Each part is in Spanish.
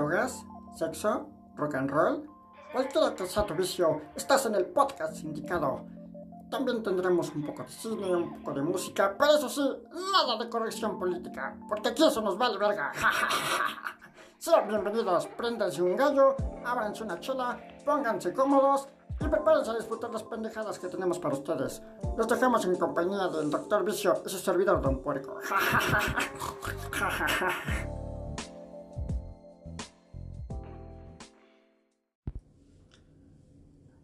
drogas, sexo, rock and roll, cualquiera que sea tu vicio, estás en el podcast indicado. También tendremos un poco de cine, un poco de música, pero eso sí, nada de corrección política, porque aquí eso nos vale verga. Sean bienvenidos, préndanse un gallo, ábranse una chela, pónganse cómodos y prepárense a disfrutar las pendejadas que tenemos para ustedes. Los dejamos en compañía del Doctor Vicio y su servidor Don Puerco.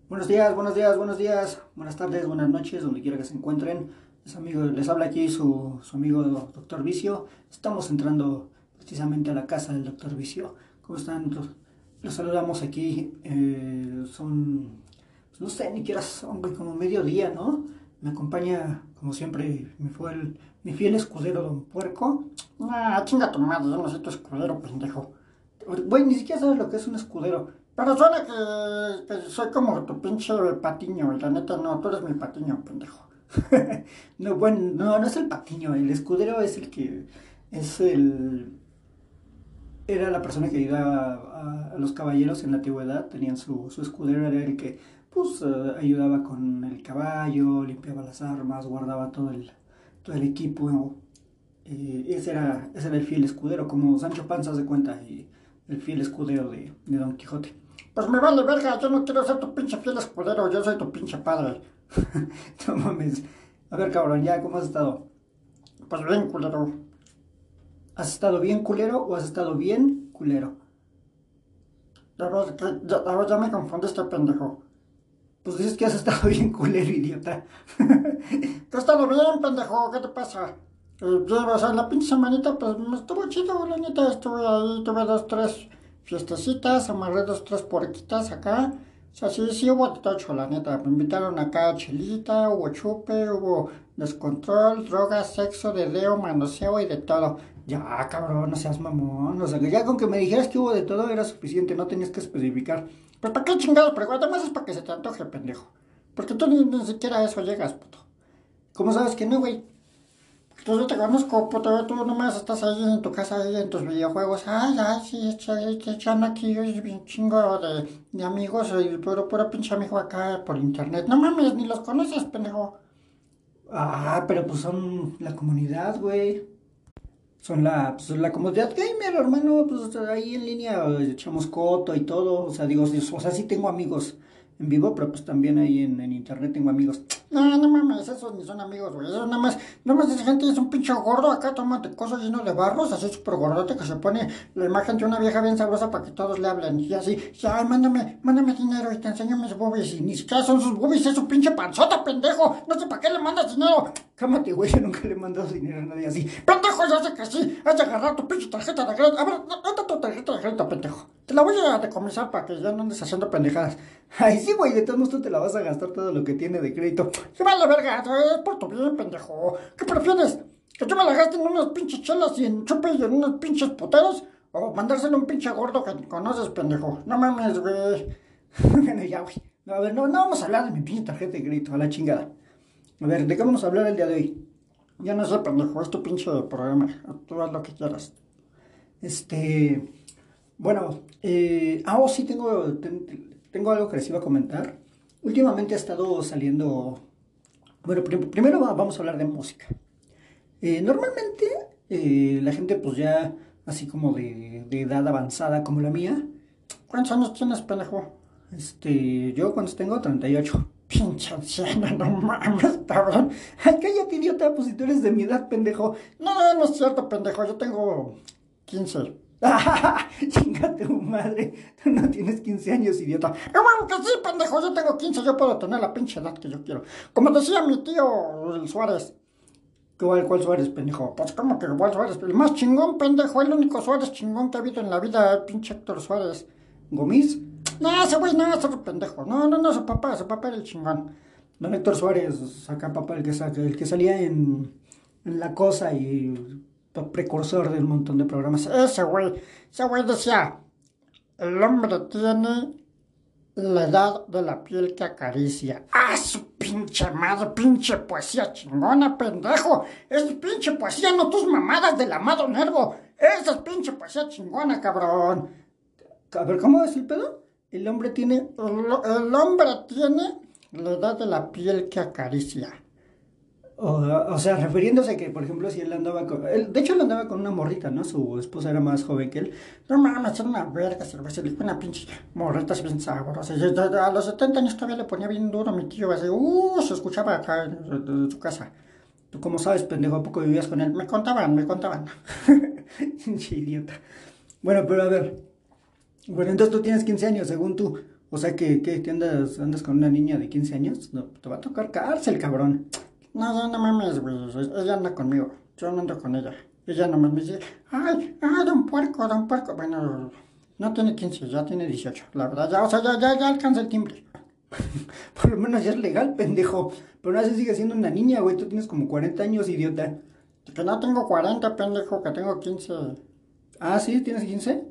Buenos días, buenos días, buenos días, buenas tardes, buenas noches, donde quiera que se encuentren. Les, amigo, les habla aquí su, su amigo Doctor Vicio. Estamos entrando precisamente a la casa del Doctor Vicio. ¿Cómo están? Los, los saludamos aquí. eh, son, pues no sé, ni siquiera son como mediodía, ¿no? Me acompaña, como siempre, mi, fue el, mi fiel escudero Don Puerco. Ah, chinga tu madre, no soy tu escudero, pendejo. Güey, ni siquiera sabes lo que es un escudero. Pero suena que, soy como tu pinche patiño, la neta no, tú eres mi patiño, pendejo. no, bueno, no, no es el patiño, el escudero es el que es el... Era la persona que ayudaba a, los caballeros en la antigüedad, tenían su, escudero, era el que pues eh, ayudaba con el caballo, limpiaba las armas, guardaba todo el, todo el equipo. Eh, ese, era, ese era el fiel escudero, como Sancho Panza se cuenta, y el fiel escudero de, de Don Quijote. Pues me vale verga, yo no quiero ser tu pinche fiel escudero, yo soy tu pinche padre. no mames. A ver, cabrón, ya, ¿cómo has estado? Pues bien, culero. ¿Has estado bien culero o has estado bien culero? Ves, que- ya, a ver, ya me confundiste, pendejo. Pues dices que has estado bien culero, idiota. que he estado bien, pendejo, ¿qué te pasa? Eh, o sea, la pinche semanita, pues me estuvo chido, la neta, estuve ahí, tuve dos, tres fiestecitas, amarré dos, tres porquitas acá. O sea, sí, sí hubo tocho, la neta. Me invitaron acá a chelita, hubo chupe, hubo descontrol, drogas, sexo, dedeo, manoseo y de todo. Ya, cabrón, no seas mamón. O sea, ya con que me dijeras que hubo de todo era suficiente, no tenías que especificar. Pues, ¿para qué chingados? Además es para que se te antoje, pendejo. Porque tú ni, ni siquiera a eso llegas, puto. ¿Cómo sabes que no, güey? Pues yo te conozco, puto, tú nomás estás ahí en tu casa, ahí en tus videojuegos. Ay, ay, sí, te echan aquí bien chingo de, de amigos, y puro, puro pinche amigo acá por internet. No mames, ni los conoces, pendejo. Ah, pero pues son la comunidad, güey. Son la, pues, la comunidad gamer, hermano. Pues ahí en línea eh, echamos coto y todo. O sea, digo, o sea, sí tengo amigos en vivo, pero pues también ahí en, en internet tengo amigos. No, no mames, esos ni son amigos, güey. Eso nada más, nada más esa gente es un pinche gordo acá, tomate cosas lleno de barros, así súper gordote que se pone la imagen de una vieja bien sabrosa para que todos le hablen. Y así, ya, mándame, mándame dinero y te enseño mis boobies. Y ni siquiera son sus boobies, es su pinche panzota, pendejo. No sé para qué le mandas dinero. Cámate, güey, yo nunca le he mandado dinero a nadie así. Pendejo, ya sé que sí. Has de agarrar tu pinche tarjeta de crédito. A ver, date tu tarjeta de crédito, pendejo. Te la voy a decomisar para que ya no andes haciendo pendejadas. Ay, sí, güey, de todos modos tú te la vas a gastar todo lo que tiene de crédito. ¡Se vale verga! Es por tu bien, pendejo. ¿Qué prefieres? ¿Que yo me la gaste en unas pinches chelas y en chupe y en unos pinches puteros? ¿O mandárselo a un pinche gordo que conoces, pendejo? No mames, güey. bueno, ya, güey. No, a ver, no, no vamos a hablar de mi pinche tarjeta de crédito, a la chingada. A ver, ¿de qué vamos a hablar el día de hoy? Ya no sé, pendejo, es tu pinche programa. Tú haz lo que quieras. Este. Bueno, eh, ah, oh, sí, tengo, ten- tengo algo que les iba a comentar. Últimamente ha estado saliendo. Bueno, prim- primero va- vamos a hablar de música. Eh, normalmente eh, la gente, pues ya, así como de, de edad avanzada como la mía. ¿Cuántos años tienes, pendejo? Este, yo cuando tengo 38. Pinche anciano, no mames, cabrón. Ay, cállate, idiota, pues si tú eres de mi edad, pendejo. No, no es cierto, pendejo, yo tengo 15. Chinga tu madre, tú no tienes 15 años, idiota. ¡Ah, bueno, que sí, pendejo! Yo tengo 15, yo puedo tener la pinche edad que yo quiero. Como decía mi tío, el Suárez. ¿Cuál, cuál Suárez, pendejo? Pues, ¿cómo que cuál Suárez? El más chingón, pendejo, el único Suárez chingón que ha habido en la vida, el pinche Héctor Suárez. ¿Gomis? No, ese güey no, ese pendejo. No, no, no, su papá, su papá era el chingón. Don Héctor Suárez, acá papá, el que, salía en La Cosa y precursor de un montón de programas. Ese güey, ese güey decía, el hombre tiene la edad de la piel que acaricia. ¡Ah, su pinche madre! ¡Pinche poesía chingona, pendejo! Es pinche poesía, no tus mamadas del amado nervo. Esa es pinche poesía chingona, cabrón. A ver, ¿cómo es el pedo? El hombre tiene. El, el hombre tiene la edad de la piel que acaricia. O, o, sea, refiriéndose que, por ejemplo, si él andaba con... Él, de hecho, él andaba con una morrita, ¿no? Su esposa era más joven que él. No mames, era una verga, se le una pinche morrita bien sabrosa. A los 70 años todavía le ponía bien duro a mi tío, así, uh, se escuchaba acá en, su casa. ¿Tú cómo sabes, pendejo? ¿A poco vivías con él? Me contaban, me contaban. pinche idiota. Bueno, pero a ver. Bueno, entonces tú tienes 15 años, según tú. O sea, que, que ¿te andas, andas con una niña de 15 años? No, te va a tocar cárcel, cabrón. No, no, no mames, güey. Ella anda conmigo. Yo no ando con ella. Ella nomás me dice, ay, ay, don puerco, don puerco. Bueno, no tiene 15, ya tiene 18. La verdad, ya, o sea, ya, ya, ya alcanza el timbre. Por lo menos ya es legal, pendejo. Pero no se sigue siendo una niña, güey. Tú tienes como 40 años, idiota. Que no tengo 40, pendejo, que tengo 15. Ah, ¿sí? ¿Tienes 15?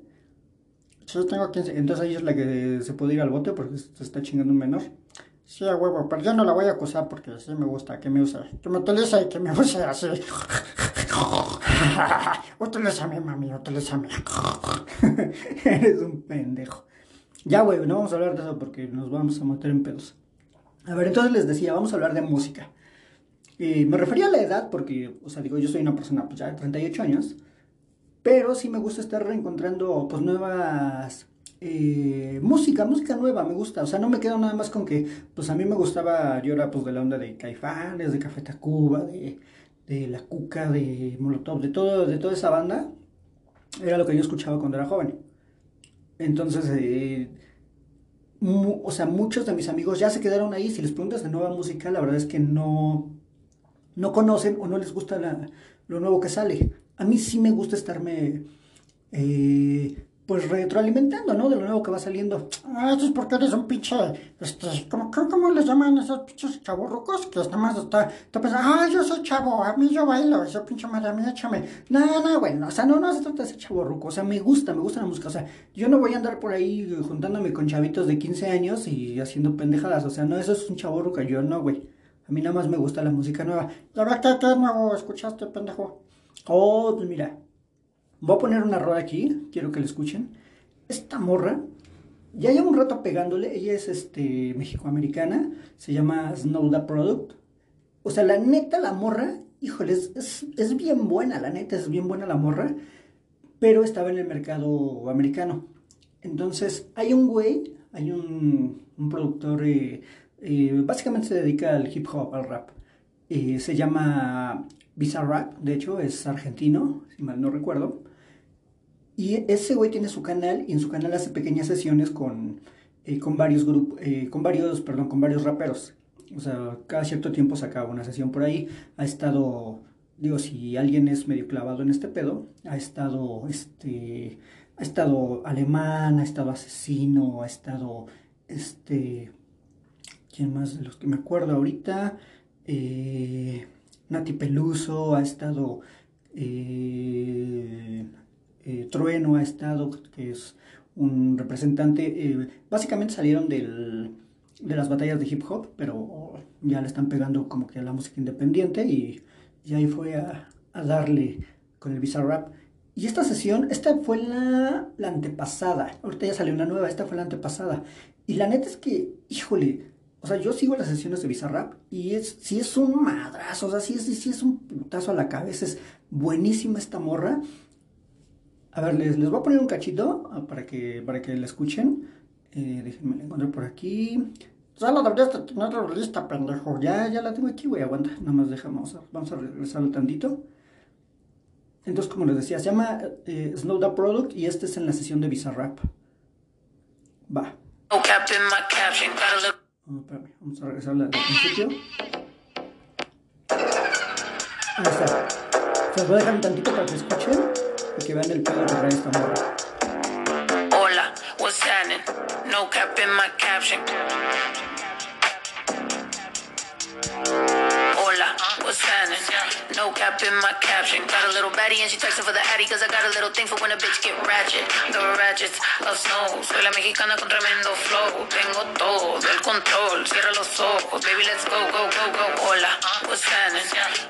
Sí, tengo 15. Entonces ella es la que se puede ir al bote porque se está chingando un menor. Sí, a huevo, pero yo no la voy a acusar porque sí me gusta que me use. Que me utilice y que me use así. utilízame, mami, utilízame. Eres un pendejo. Ya, güey, no vamos a hablar de eso porque nos vamos a meter en pedos. A ver, entonces les decía, vamos a hablar de música. Y me refería a la edad porque, o sea, digo, yo soy una persona pues, ya de 38 años, pero sí me gusta estar reencontrando pues nuevas eh, música, música nueva, me gusta. O sea, no me quedo nada más con que, pues a mí me gustaba, yo era pues de la onda de Caifanes, de Café Tacuba, de, de La Cuca, de Molotov, de, todo, de toda esa banda. Era lo que yo escuchaba cuando era joven. Entonces, eh, o sea, muchos de mis amigos ya se quedaron ahí. Si les preguntas de nueva música, la verdad es que no, no conocen o no les gusta lo nuevo que sale. A mí sí me gusta estarme... Eh, pues retroalimentando, ¿no? De lo nuevo que va saliendo. Ah, eso es porque eres un pinche, este, ¿cómo, cómo les llaman esos pinches chavorrucos? Que nada más está, está pensando, ah, yo soy chavo, a mí yo bailo, ese pinche madre, a mí échame. No, no, bueno, o sea, no, no se trata de ser chavorruco, o sea, me gusta, me gusta la música, o sea, yo no voy a andar por ahí juntándome con chavitos de 15 años y haciendo pendejadas, o sea, no, eso es un chavorruco, yo no, güey. A mí nada más me gusta la música nueva. ¿La verdad qué nuevo escuchaste, pendejo? Oh, pues mira, Voy a poner una rola aquí, quiero que la escuchen. Esta morra, ya lleva un rato pegándole, ella es este, mexicoamericana, se llama Snow the Product. O sea, la neta, la morra, híjole, es, es, bien buena, la neta, es bien buena la morra, pero estaba en el mercado americano. Entonces, hay un güey, hay un, un productor, eh, eh, básicamente se dedica al hip hop, al rap. Eh, se llama Bizarrap, de hecho, es argentino, si mal no recuerdo. Y ese güey tiene su canal y en su canal hace pequeñas sesiones con, eh, con varios grupos, eh, con varios, perdón, con varios raperos. O sea, cada cierto tiempo saca una sesión por ahí. Ha estado, digo, si alguien es medio clavado en este pedo, ha estado, este, ha estado alemán, ha estado asesino, ha estado, este, ¿quién más de los que me acuerdo ahorita? Eh, Nati Peluso, ha estado eh, eh, Trueno, ha estado, que es un representante, eh, básicamente salieron del, de las batallas de hip hop, pero ya le están pegando como que a la música independiente y, y ahí fue a, a, darle con el Bizarrap. Y esta sesión, esta fue la, la antepasada, ahorita ya salió una nueva, esta fue la antepasada. Y la neta es que, híjole, o sea, yo sigo las sesiones de Bizarrap y es, si es un madrazo, o sea, si es, si es un putazo a la cabeza, es buenísima esta morra. A ver, les, les voy a poner un cachito ah, para que, para que la escuchen. Eh, déjenme la encontrar por aquí. Ya la deberías tener lista, pendejo. Ya, ya la tengo aquí, güey, aguanta. Nada más dejamos, vamos a regresarlo tantito. Entonces, como les decía, se llama eh, Product y este es en la sesión de Bizarrap. Va. Oh, Oh, vamos a regresar al principio. Ahí está. Se los voy a dejar un tantito para que escuchen y que vean el pedo que trae esta morra. Hola, what's happening? No cap in my caption. Happening? No cap in my caption. Got a little baddie and she texting for the addy cause I got a little thing for when a bitch get ratchet. The ratchets love snow. Soy la mexicana con tremendo flow. Tengo todo el control. Cierra los ojos. Baby, let's go, go, go, go. Hola, what's?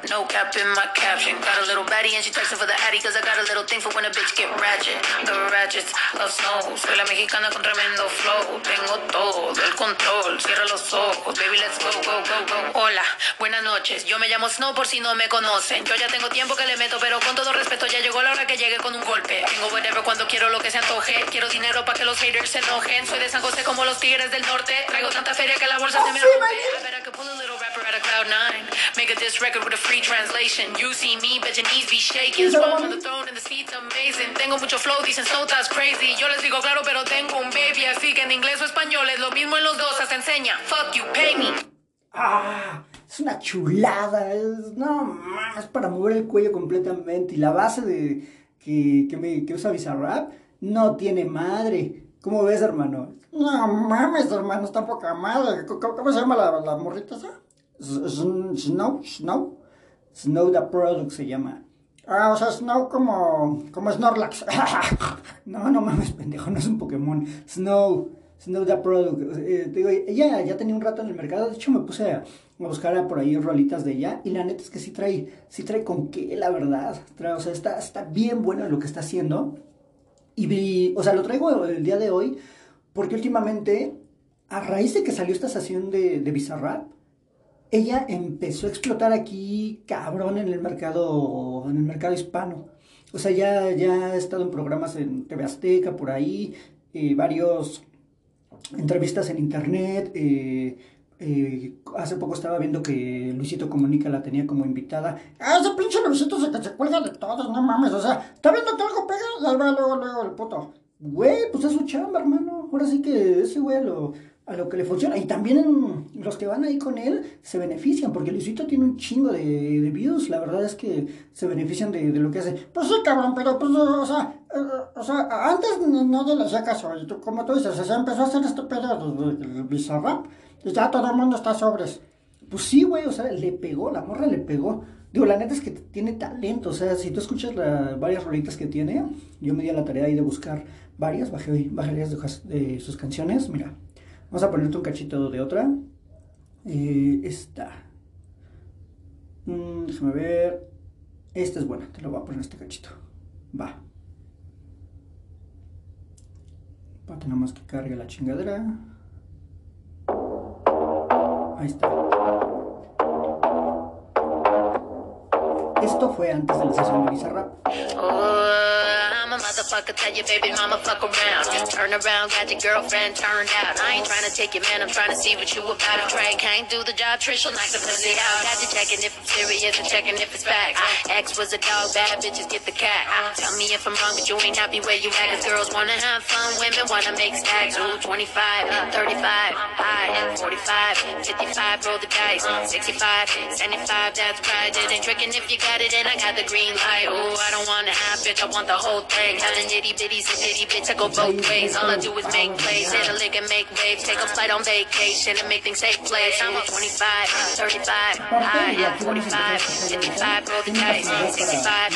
No cap in my caption. Got a little baddie and she texting for the addy cause I got a little thing for when a bitch get ratchet. The ratchets love snow. Soy la mexicana con tremendo flow. Tengo todo el control. Cierra los ojos. Baby, let's go, go, go, go. Hola, buenas noches. Yo me llamo Snow por si no me conocen. Yo ya tengo tiempo que le meto, pero con todo respeto ya llegó la hora que llegue con un golpe. Tengo whatever cuando quiero lo que se antoje. Quiero dinero para que los haters se enojen. Soy de San José como los tigres del norte. Traigo tanta feria que la bolsa se me rompe. Out of cloud nine. Make a diss record with a free translation. You see me, bet your knees be shaking. Small from the throne and the seat's amazing. Tengo mucho flow, dicen Snow that's crazy. Yo les digo claro, pero tengo un baby. Así que en inglés o español es lo mismo en los dos. Se enseña. Fuck you, pay me. ¡Ah! Es una chulada. Es, no más para mover el cuello completamente. Y la base de que, que, me, que usa Bizarrap no tiene madre. ¿Cómo ves, hermano? No mames, hermano, está poca madre. ¿Cómo, cómo se llama la, la morrita esa? Snow, Snow. Snow the Product se llama. Ah, o sea, Snow como, como Snorlax. No, no mames, pendejo, no es un Pokémon. Snow, Snow the Product. Eh, te digo, ella ya tenía un rato en el mercado. De hecho, me puse a, a buscar por ahí rolitas de ella. Y la neta es que sí trae, sí trae con qué, la verdad. Trae, o sea, está, está bien bueno lo que está haciendo. Y vi, o sea, lo traigo el día de hoy porque últimamente, a raíz de que salió esta estación de, de Bizarrap, ella empezó a explotar aquí cabrón en el mercado, en el mercado hispano. O sea, ya, ya ha estado en programas en TV Azteca, por ahí, eh, varios entrevistas en internet. eh, eh, hace poco estaba viendo que Luisito Comunica la tenía como invitada. Ah, ese pinche Luisito se, que se cuelga de todos, no mames. O sea, está viendo que algo pega va luego, luego el puto. Güey, pues es su chamba, hermano. Ahora sí que ese güey lo, a lo que le funciona. Y también los que van ahí con él se benefician, porque Luisito tiene un chingo de, de views. La verdad es que se benefician de, de lo que hace. Pues sí, cabrón, pero pues, o sea, eh, o sea, antes no, no le hacía caso. Como tú dices, o sea, empezó a hacer este pedo del Bizarrap y ya todo el mundo está sobres. Pues sí, güey, o sea, le pegó, la morra le pegó. Digo, la neta es que tiene talento, o sea, si tú escuchas la- varias rolitas que tiene, yo me di a la tarea ahí de buscar varias, bajé, bajé varias de, de sus canciones, mira, vamos a ponerte un cachito de otra. Eh, esta. Mm, déjame ver. Esta es buena, te lo voy a poner este cachito. Va. Para que nada más que cargue la chingadera. Ahí está. Esto fue antes de la sesión de Bizarrap. Motherfucker, tell your baby mama fuck around. Turn around, got your girlfriend turned out. I ain't trying to take your man, I'm trying to see what you about. Trying, can't do the job, Trish will knock the pussy out. Got you checking if I'm serious and checking if it's facts. Ex was a dog, bad bitches get the cat. Tell me if I'm wrong, but you ain't happy where you at. Cause girls wanna have fun, women wanna make stacks. Ooh, 25, 35, high, 45, 55, roll the dice. 65, 75, that's right. It ain't tricking if you got it, and I got the green light. Ooh, I don't want a half bitch, I want the whole thing. Itty bitch, I go both ways. All I do is make plays, hit a lick and make waves. Take a flight on vacation and make things take place. I'm 25, 35, high, 45, 55, roll the dice. 65,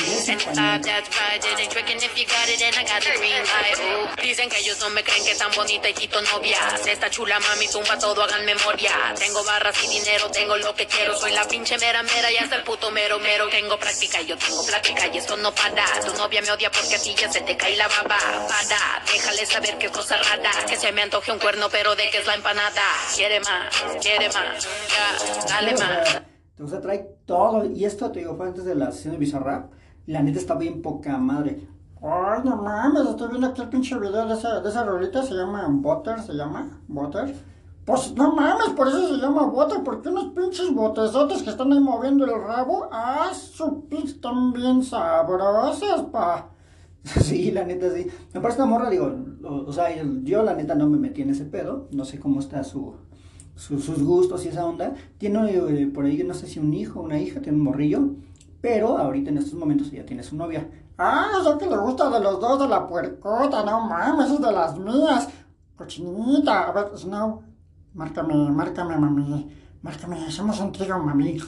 75, that's right. It ain't tricking if you got it, and I got the green light. Ooh, dicen que ellos no me creen que tan bonita y quito novias. Esta chula mami tumba todo, hagan memoria. Tengo barras y dinero, tengo lo que quiero. Soy la pinche mera mera y hasta el puto mero mero. Tengo práctica yo tengo plática y esto no para. Tu novia me odia porque a ti se te cae la baba. Para, déjale saber qué cosa rara. Que se me antoje un cuerno, pero de que es la empanada. Quiere más, quiere más. Ya, dale más. Sea, trae todo. Y esto, te digo, fue antes de la sesión de Bizarrap. La neta está bien poca madre. Ay, no mames, estoy viendo aquí el pinche video de esa, de esa rolita, se llama Butter, se llama Butter. Pues no mames, por eso se llama Butter, porque unos pinches botezotes que están ahí moviendo el rabo, ah, su pinche están bien sabrosas, pa. Sí, la neta sí. Me parece una morra, digo, o, o sea, yo la neta no me metí en ese pedo. No sé cómo está su, su- sus gustos y esa onda. Tiene eh, por ahí, no sé si un hijo, una hija, tiene un morrillo. Pero ahorita en estos momentos ella tiene su novia. Ah, eso que le gusta de los dos de la puercota, no mames, es de las mías. Cochinita, a ver, Snow, márcame, márcame, mami. Márcame, hacemos un trío, mami.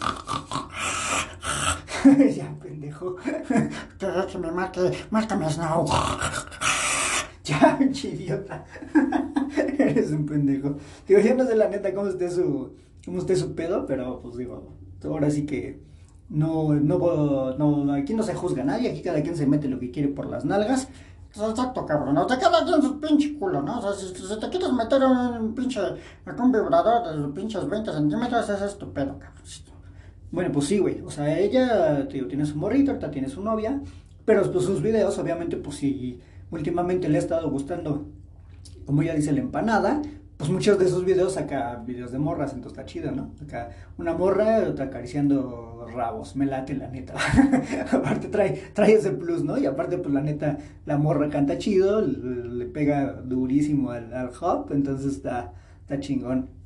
ya, pendejo. Que, que me marque, márcame Snow. ya, idiota. Eres un pendejo. Digo, yo no sé la neta cómo esté su, cómo esté su pedo, pero pues digo, ahora sí que no, no, no, aquí no se juzga a nadie, aquí cada quien se mete lo que quiere por las nalgas. Exacto, cabrón. O sea, cada quien su pinche culo, ¿no? O sea, si, si te quieres meter un pinche, acá un vibrador de los pinches 20 centímetros, es tu pedo, cabrón. Bueno, pues sí, güey. O sea, ella tío, tiene su morrito, ahorita tiene su novia. Pero pues sus videos, obviamente, pues sí, últimamente le ha estado gustando, como ella dice, la empanada. Pues muchos de sus videos saca videos de morras, entonces está chido, ¿no? Acá una morra, otra acariciando rabos, me late la neta. aparte trae, trae ese plus, ¿no? Y aparte, pues la neta, la morra canta chido, le, pega durísimo al, al hop, entonces está chingón.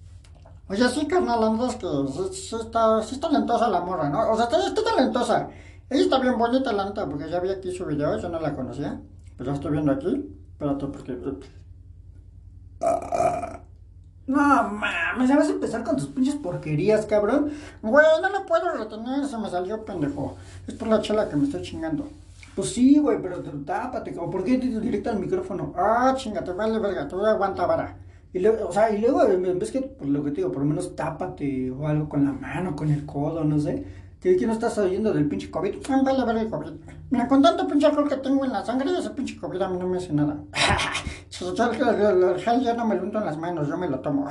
Oye, sí, carnal, andas que sí, está, sí está talentosa la morra, ¿no? O sea, está, está talentosa. Ella está bien bonita, la neta, porque ya vi aquí su video, yo no la conocía. Pero ya estoy viendo aquí. Espérate, porque... No mames, ya vas a empezar con tus pinches porquerías, cabrón. Güey, no la puedo retener, se me salió pendejo. Es por la chela que me estoy chingando. Pues sí, güey, pero te- tápate, cabrón. ¿Por qué directo al micrófono? Ah, chinga, te vale verga, te voy a aguantar vara. Y luego, o sea, y luego, en vez que, por lo que te digo, por lo menos tápate o algo con la mano, con el codo, no sé. ¿Qué, qué no estás oyendo del pinche COVID? Ah, Vale el COVID. Mira, con tanto pinche alcohol que tengo en la sangre, ese pinche COVID a mí no me hace nada. El, el- el gel ya no me lo unto en las manos, yo me lo tomo.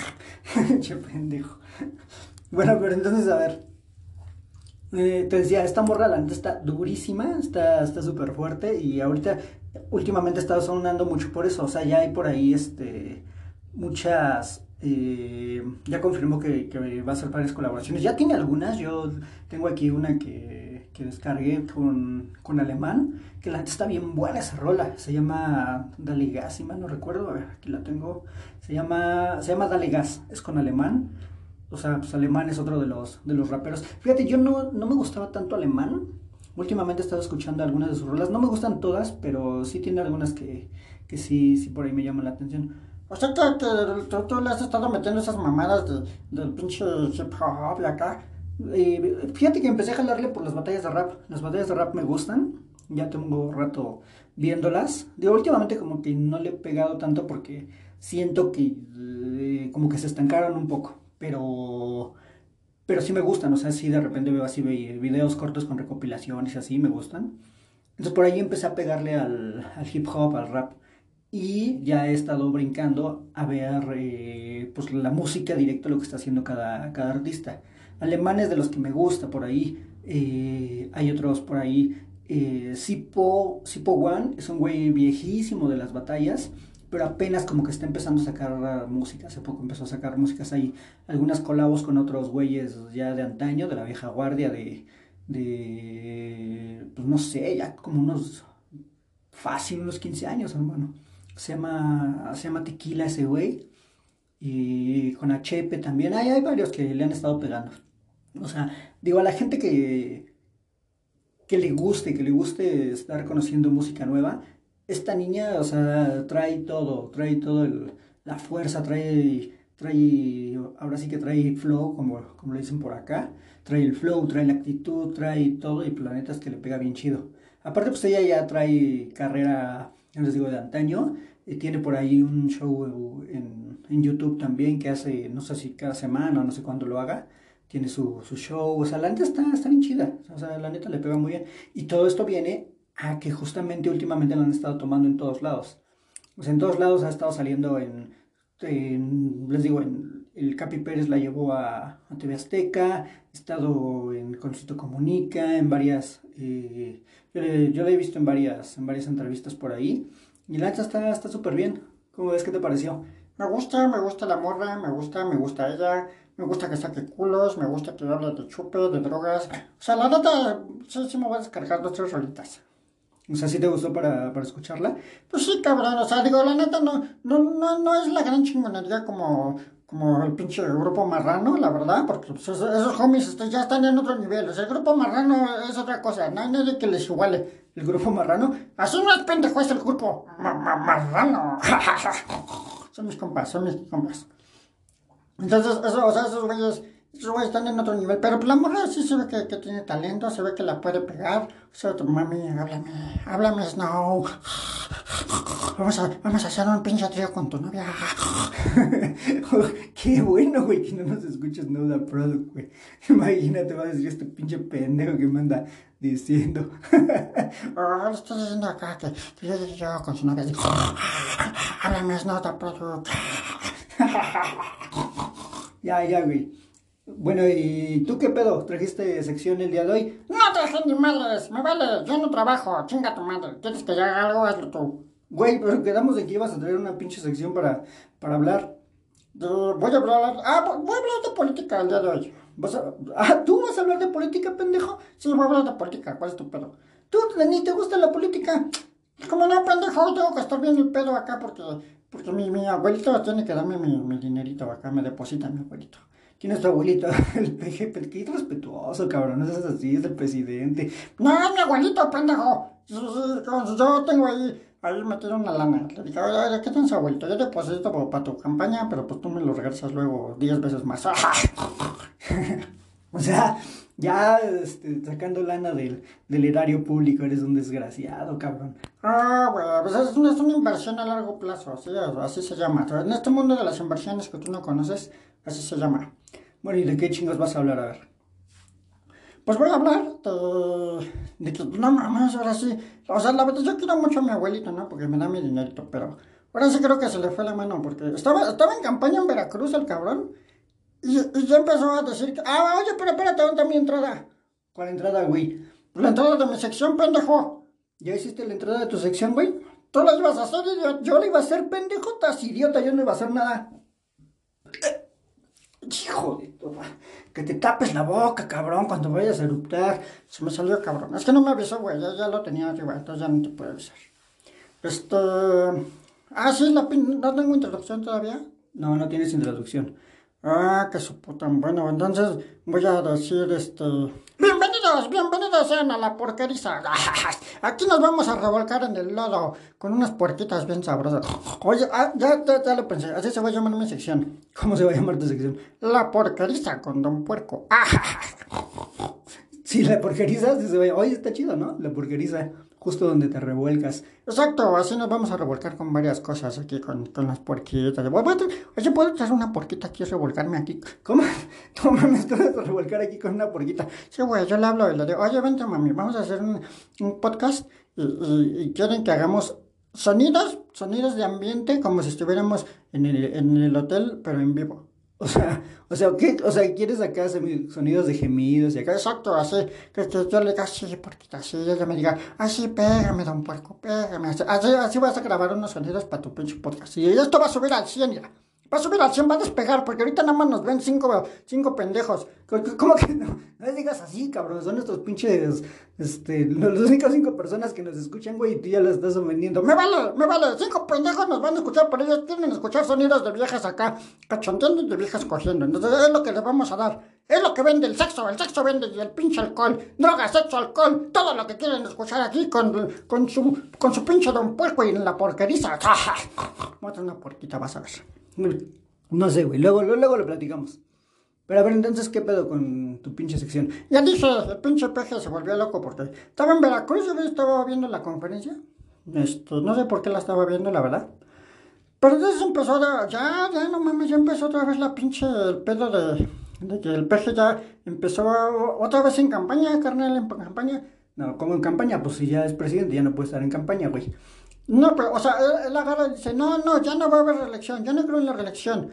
che pendejo. Bueno, pero entonces, a ver. Eh, te decía, esta morra la neta está durísima, está está súper fuerte y ahorita, últimamente está sonando mucho por eso, o sea, ya hay por ahí, este, muchas, eh, ya confirmó que, va a hacer varias colaboraciones, ya tiene algunas, yo tengo aquí una que, que descargué con, con Alemán, que la está bien buena esa rola, se llama Dale si mal no recuerdo, a ver, aquí la tengo, se llama, se llama Dale Gas, es con Alemán, o sea, pues Alemán es otro de los, de los raperos. Fíjate, yo no, no me gustaba tanto Alemán. Últimamente he estado escuchando algunas de sus rolas. No me gustan todas, pero sí tiene algunas que, que sí, sí por ahí me llaman la atención. O sea, que tú, tú le has estado metiendo esas mamadas de, del pinche hip hop y acá. Eh, fíjate que empecé a jalarle por las batallas de rap. Las batallas de rap me gustan. Ya tengo rato viéndolas. Digo, últimamente como que no le he pegado tanto porque siento que eh, como que se estancaron un poco. Pero, pero sí me gustan. O sea, sí de repente veo así videos cortos con recopilaciones y así me gustan. Entonces por ahí empecé a pegarle al, al hip hop, al rap. Y ya he estado brincando a ver eh, pues la música directo, lo que está haciendo cada, cada artista. Alemanes de los que me gusta por ahí. eh, hay otros por ahí. Eh, Sipo, One es un güey viejísimo de las batallas, pero apenas como que está empezando a sacar uh, música. Hace poco empezó a sacar músicas ahí. Algunas colabos con otros güeyes ya de antaño, de la vieja guardia, de, de pues no sé, ya como unos fácil, unos 15 años, hermano. Se llama, se llama Tequila ese güey. Y con Achepe también. Hay, hay varios que le han estado pegando. O sea, digo, a la gente que, que le guste, que le guste estar conociendo música nueva, esta niña, o sea, trae todo, trae todo el- la fuerza, trae, trae, ahora sí que trae flow, como, como le dicen por acá, trae el flow, trae la actitud, trae todo, y la neta es que le pega bien chido. Aparte, pues ella ya trae carrera, les digo, de antaño, y tiene por ahí un show en, en YouTube también que hace, no sé si cada semana no sé cuándo lo haga, tiene su, su show, o sea, la neta está, está bien chida, o sea, la neta le pega muy bien. Y todo esto viene a que justamente últimamente la han estado tomando en todos lados. O sea, en todos lados ha estado saliendo en, en- les digo, en, el Capi Pérez la llevó a, a TV Azteca, ha estado en Concito Comunica, en varias, eh, yo, yo la he visto en varias, en varias entrevistas por ahí, y la neta está está súper bien. ¿Cómo ves? ¿Qué te pareció? Me gusta, me gusta la morra, me gusta, me gusta ella, me gusta que saque culos, me gusta que hable de chupe, de drogas. O sea, la neta, sí, sí me voy a descargar dos tres rolitas. O sea, ¿sí te gustó para, para escucharla? Pues sí, cabrón, o sea, digo, la neta no, no, no, no es la gran chingonería como, como el pinche grupo marrano, la verdad, porque pues, esos, homies este, ya están en otro nivel. El grupo marrano es otra cosa, no hay nadie que les iguale. El grupo marrano. Así no es pendejo, es el grupo ma- ma- marrano. son mis compas, son mis compas. Entonces, eso, o sea, esos güeyes Están en otro nivel. Pero pues la morra sí se ve que, que tiene talento, se ve que la puede pegar. O sea, mami, háblame, háblame, Snow. Vamos a, vamos a hacer un pinche trío con tu novia. Qué bueno, güey, que no nos escuches No The Product, güey. Imagínate, va a decir este pinche pendejo que me anda diciendo. Oh, le estoy diciendo acá que, que yo, yo, con su novia. Háblame, Snow, the product. ya, ya, güey. Bueno, ¿y tú qué pedo? ¿Trajiste sección el día de hoy? No traje ni madres, me vale, yo no trabajo, chinga tu madre. ¿Quieres que yo haga algo? Hazlo tú. Güey, pero quedamos de que ibas a traer una pinche sección para, para hablar. Yo voy a hablar, ah, voy a hablar de política el día de hoy. ¿Vas a... Ah, ¿tú vas a hablar de política, pendejo? Sí, voy a hablar de política, ¿cuál es tu pedo? ¿Tú, ni te gusta la política? Como no, pendejo, tengo que estar viendo el pedo acá porque, porque mi, mi abuelito tiene que darme mi, mi dinerito acá, me deposita mi abuelito. ¿Quién es tu abuelito? El PG, qué respetuoso, cabrón, no seas así, es el presidente. No, es mi abuelito, pendejo. Yo, tengo ahí, ahí metido una lana. Le dije, oye, ¿qué tienes abuelito? Yo deposito para, para tu campaña, pero pues tú me lo regresas luego 10 veces más. O sea, ya este, sacando lana del, del erario público, eres un desgraciado, cabrón. Ah, güey, pues es una, es una inversión a largo plazo, así, así se llama. En este mundo de las inversiones que tú no conoces, así se llama. Bueno, ¿y de qué chingos vas a hablar? A ver. Pues voy a hablar de, de que, no mames, ahora sí. O sea, la verdad, yo quiero mucho a mi abuelito, ¿no? Porque me da mi dinerito, pero ahora sí creo que se le fue la mano, porque estaba, estaba en campaña en Veracruz el cabrón, y, y ya empezó a decir que, ah, oye, pero espérate, ¿dónde está mi entrada? ¿Cuál entrada, güey? La entrada de mi sección, pendejo. ¿Ya hiciste la entrada de tu sección, güey? Tú la ibas a hacer. Yo le iba a hacer pendejo, estás idiota, yo no iba a hacer nada. Hijo de tu Que te tapes la boca, cabrón, cuando vayas a eruptar. Se me salió cabrón. Es que no me avisó, güey. Ya, ya lo tenía arriba, entonces ya no te puedo avisar. Este. Ah, sí, la pin... ¿No tengo introducción todavía? No, no tienes introducción. Ah, que su puta. Bueno, entonces voy a decir este. Bienvenidos, bienvenidos sean a la porqueriza. Aquí nos vamos a revolcar en el lodo con unas puerquitas bien sabrosas. Oye, ah, ya, ya, lo pensé. Así se va a llamar mi sección. ¿Cómo se va a llamar tu sección? La porqueriza con Don Puerco. Sí, la porqueriza, sí Oye, está chido, ¿no? La porqueriza, justo donde te revuelcas. Exacto, así nos vamos a revolcar con varias cosas aquí, con, con las puerquitas. Voy a tra- Oye, ¿puedo traer una puerquita aquí y revolcarme aquí? ¿Cómo? No mames, vas a revolcar aquí con una porquita. Sí, güey, yo le hablo y le digo, oye, vente, mami, vamos a hacer un, un podcast y, y- y quieren que hagamos sonidos, sonidos de ambiente como si estuviéramos en el, en el hotel, pero en vivo. O sea, o sea, ¿qué? O sea, ¿quieres acá sonidos de gemidos y acá? Exacto, así, que, yo le diga, sí, puerquita, así, ella me diga, así, pégame, don puerco, pégame, así, así, así vas a grabar unos sonidos para tu pinche podcast. Y esto va a subir al 100, mira. Va a subir al 100, va a despegar, porque ahorita nada más nos ven cinco, cinco pendejos. ¿Cómo- ¿Cómo que no? No digas así, cabrón. Son estos pinches, este, las únicas cinco personas que nos escuchan, güey, y tú ya las estás ofendiendo. Me vale, me vale. Cinco pendejos nos van a escuchar, pero ellos quieren escuchar sonidos de viejas acá, cachondeando y de viejas cogiendo. Entonces es lo que les vamos a dar. Es lo que vende el sexo, el sexo vende y el pinche alcohol. Droga, sexo, alcohol, todo lo que quieren escuchar aquí con, con su con su pinche don puerco y en la porqueriza. Otra una puerquita, vas a ver. No sé, güey. Luego, luego, luego lo platicamos. Pero a ver, entonces, ¿qué pedo con tu pinche sección? Ya dije, el pinche peje se volvió loco porque estaba en Veracruz, yo estaba viendo la conferencia. Esto, no sé por qué la estaba viendo, la verdad. Pero entonces empezó a... Ya, ya, no mames, ya empezó otra vez la pinche... El pedo de... De que el peje ya empezó a- otra vez en campaña, carnal, en campaña. No, como en campaña, pues si ya es presidente, ya no puede estar en campaña, güey. No, pero, o sea, él, él agarra y dice, no, no, ya no va a haber reelección, yo no creo en la reelección.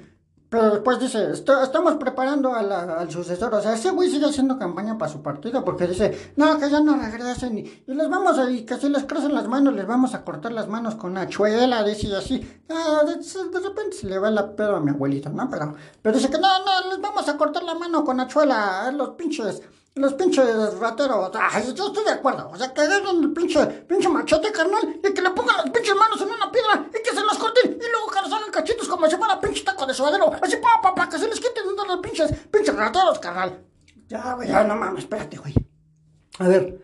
Pero después dice, "Esto- estamos preparando a la- al sucesor. O sea, ese güey sigue haciendo campaña para su partido porque dice, no, que ya no regresen y, les vamos a, y que si les crecen las manos, les vamos a cortar las manos con hachuela, dice y así. Ah, de, repente se le va la pedo a mi abuelito, ¿no? Pero, pero dice que no, no, les vamos a cortar la mano con hachuela a los pinches. Los pinches rateros, ay, yo estoy de acuerdo. O sea, que agarren el pinche, pinche machete, carnal, y que le pongan las pinches manos en una piedra y que se las corten y luego que les hagan cachitos como si fuera pinche taco de suadero. Así, pa, pa, pa, que se les quiten de los pinches, pinches rateros, carnal. Ya, güey, ya, no mames, espérate, güey. A ver,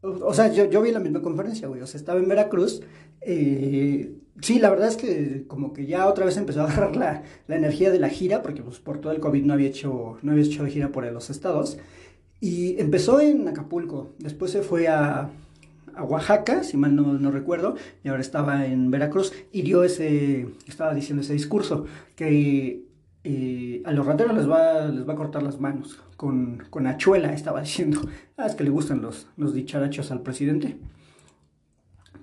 o, o sea, yo, yo vi la misma conferencia, güey. O sea, estaba en Veracruz, eh, sí, la verdad es que como que ya otra vez empezó a agarrar la, la energía de la gira, porque pues por todo el COVID no había hecho, no había hecho gira por los estados. Y empezó en Acapulco, después se fue a, a Oaxaca, si mal no, no, recuerdo, y ahora estaba en Veracruz y dio ese, estaba diciendo ese discurso, que eh, a los rateros les va, les va a cortar las manos, con, con Achuela estaba diciendo, ah, es que le gustan los, los dicharachos al presidente.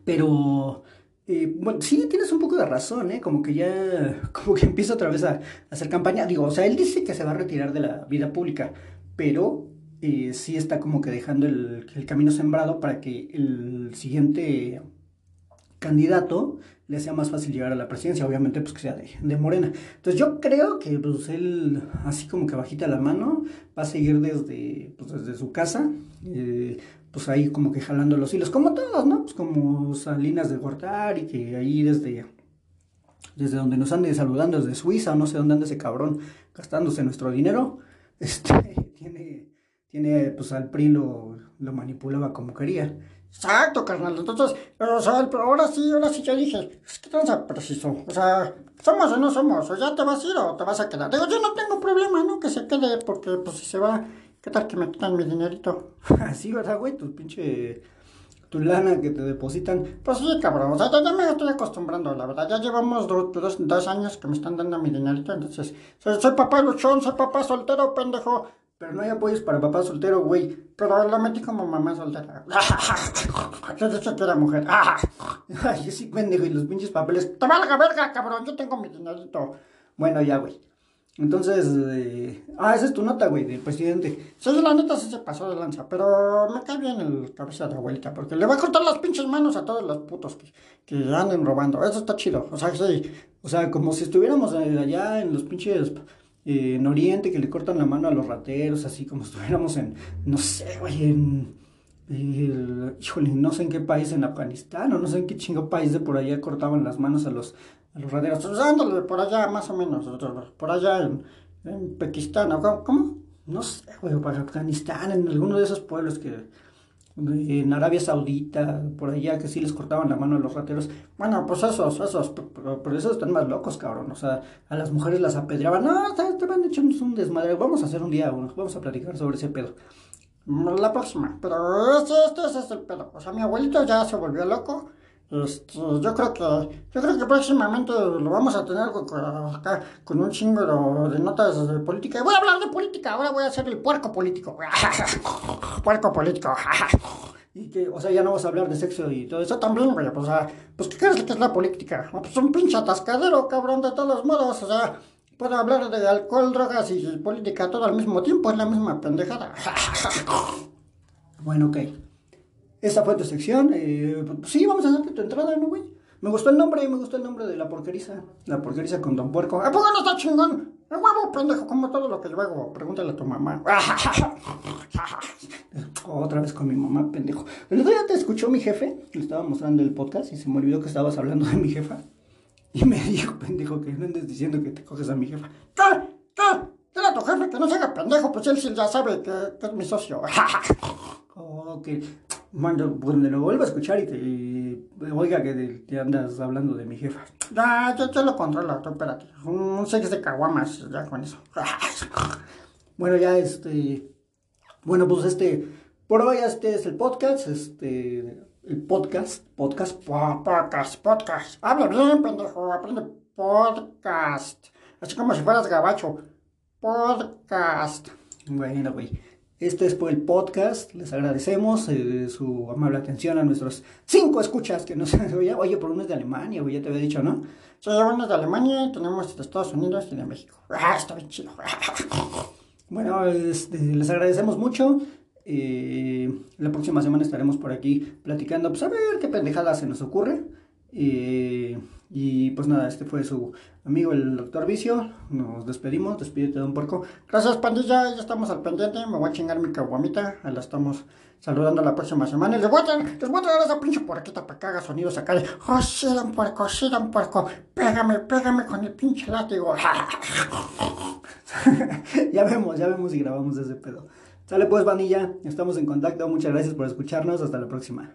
Pero, eh, bueno, sí, tienes un poco de razón, ¿eh? Como que ya, como que empieza otra vez a, a hacer campaña. Digo, o sea, él dice que se va a retirar de la vida pública, pero eh, sí está como que dejando el, camino sembrado para que el siguiente candidato le sea más fácil llegar a la presidencia, obviamente pues que sea de, de, Morena. Entonces yo creo que pues él, así como que bajita la mano, va a seguir desde, pues, desde su casa, eh, pues ahí como que jalando los hilos, como todos, ¿no? Pues como Salinas de Gortari, que ahí desde, desde donde nos ande saludando, desde Suiza, no sé dónde anda ese cabrón, gastándose nuestro dinero, este, tiene, pues al PRI lo, lo manipulaba como quería. Exacto, carnal. Entonces, pero, o sea, ahora sí, ahora sí ya dije, es que tan preciso. O sea, somos o no somos, o ya te vas a ir o te vas a quedar. Digo, yo no tengo problema, ¿no? Que se quede, porque pues si se va, ¿qué tal que me quitan mi dinerito? Así, ¿verdad, güey? Tu pinche. Tu lana que te depositan. Pues sí, cabrón. O sea, ya, ya me estoy acostumbrando, la verdad. Ya llevamos dos, dos, dos años que me están dando mi dinerito. Entonces, soy, soy papá luchón, soy papá soltero, pendejo. Pero no hay apoyos para papá soltero, güey. Pero lo metí como mamá soltera. Yo dije que era mujer. Ay, sí, pendejo, y los pinches papeles. Te valga verga, cabrón. Yo tengo mi dinerito. Bueno, ya, güey. Entonces, eh... ah, esa es tu nota, güey, del presidente. Sí, la neta sí se pasó de lanza, pero me cae bien el cabeza de abuelita, porque le va a cortar las pinches manos a todos los putos que, que anden robando. Eso está chido. O sea, sí. O sea, como si estuviéramos allá en los pinches eh, en Oriente que le cortan la mano a los rateros, así como estuviéramos en, no sé, güey, en, híjole, no sé en qué país, en Afganistán, o no sé en qué chingo país de por allá cortaban las manos a los, a los rateros. Pues ándale, por allá más o menos, por allá en, en Pakistán, ¿cómo? No sé, güey, para Afganistán, en alguno de esos pueblos que en Arabia Saudita, por allá, que sí les cortaban la mano a los rateros. Bueno, pues esos, esos, pero, pero esos están más locos, cabrón. O sea, a las mujeres las apedreaban. No, van echando un desmadre. Vamos a hacer un día uno, vamos a platicar sobre ese pedo. La próxima, pero este, este, este es el pedo. O sea, mi abuelito ya se volvió loco. Este, yo creo que yo creo que próximamente lo vamos a tener acá con un chingo de notas de política. Voy a hablar de política, ahora voy a hacer el puerco político. puerco político. y que, o sea, ya no vas a hablar de sexo y todo eso también, güey. Pues, o sea, pues ¿qué crees que es la política? Pues un pinche atascadero, cabrón, de todos modos. O sea, puedo hablar de alcohol, drogas y política todo al mismo tiempo, es la misma pendejada. bueno, ok. Esa fue tu sección. Eh, sí, vamos a hacerte tu entrada, ¿no, güey? Me gustó el nombre, me gustó el nombre de la porqueriza. La porqueriza con Don Puerco. ¿A poco no está chingón? El huevo, pendejo, como todo lo que hago. Pregúntale a tu mamá. Otra vez con mi mamá, pendejo. El otro día te escuchó mi jefe. Le estaba mostrando el podcast y se me olvidó que estabas hablando de mi jefa. Y me dijo, pendejo, que no andes diciendo que te coges a mi jefa. ¿Qué? ¿Qué? Dile a tu jefe que no se haga pendejo, pues él sí ya sabe que, que es mi socio. ok. Cuando, cuando lo vuelva a escuchar y te oiga que te andas hablando de mi jefa. Ya, ya, ya lo controlo, tú espérate. Un seis de caguamas, ya con eso. bueno, ya este. Bueno, pues este. Por hoy este es el podcast. Este. El podcast. Podcast. Podcast, podcast. Habla bien, pendejo. Aprende podcast. Así como si fueras gabacho. Podcast. Bueno, güey. Este es por el podcast. Les agradecemos eh, su amable atención a nuestros cinco escuchas que nos oye, oye, por uno es de Alemania, güey, ya te había dicho, ¿no? Sí, uno es de Alemania, tenemos de Estados Unidos y de México. Ah, está bien chido. bueno, este, les agradecemos mucho. Eh, la próxima semana estaremos por aquí platicando, pues a ver qué pendejada se nos ocurre. Eh, y pues nada, este fue su amigo el doctor Vicio. Nos despedimos, despídete de un porco. Gracias, pandilla, ya estamos al pendiente. Me voy a chingar mi caguamita. La estamos saludando la próxima semana. Y les voy a traer, les voy a traer esa pinche porquita para que haga sonidos acá de Oh, sí, don puerco, sí, don puerco. Pégame, pégame con el pinche látigo. ya vemos, ya vemos y grabamos ese pedo. Sale pues, vanilla, estamos en contacto. Muchas gracias por escucharnos. Hasta la próxima.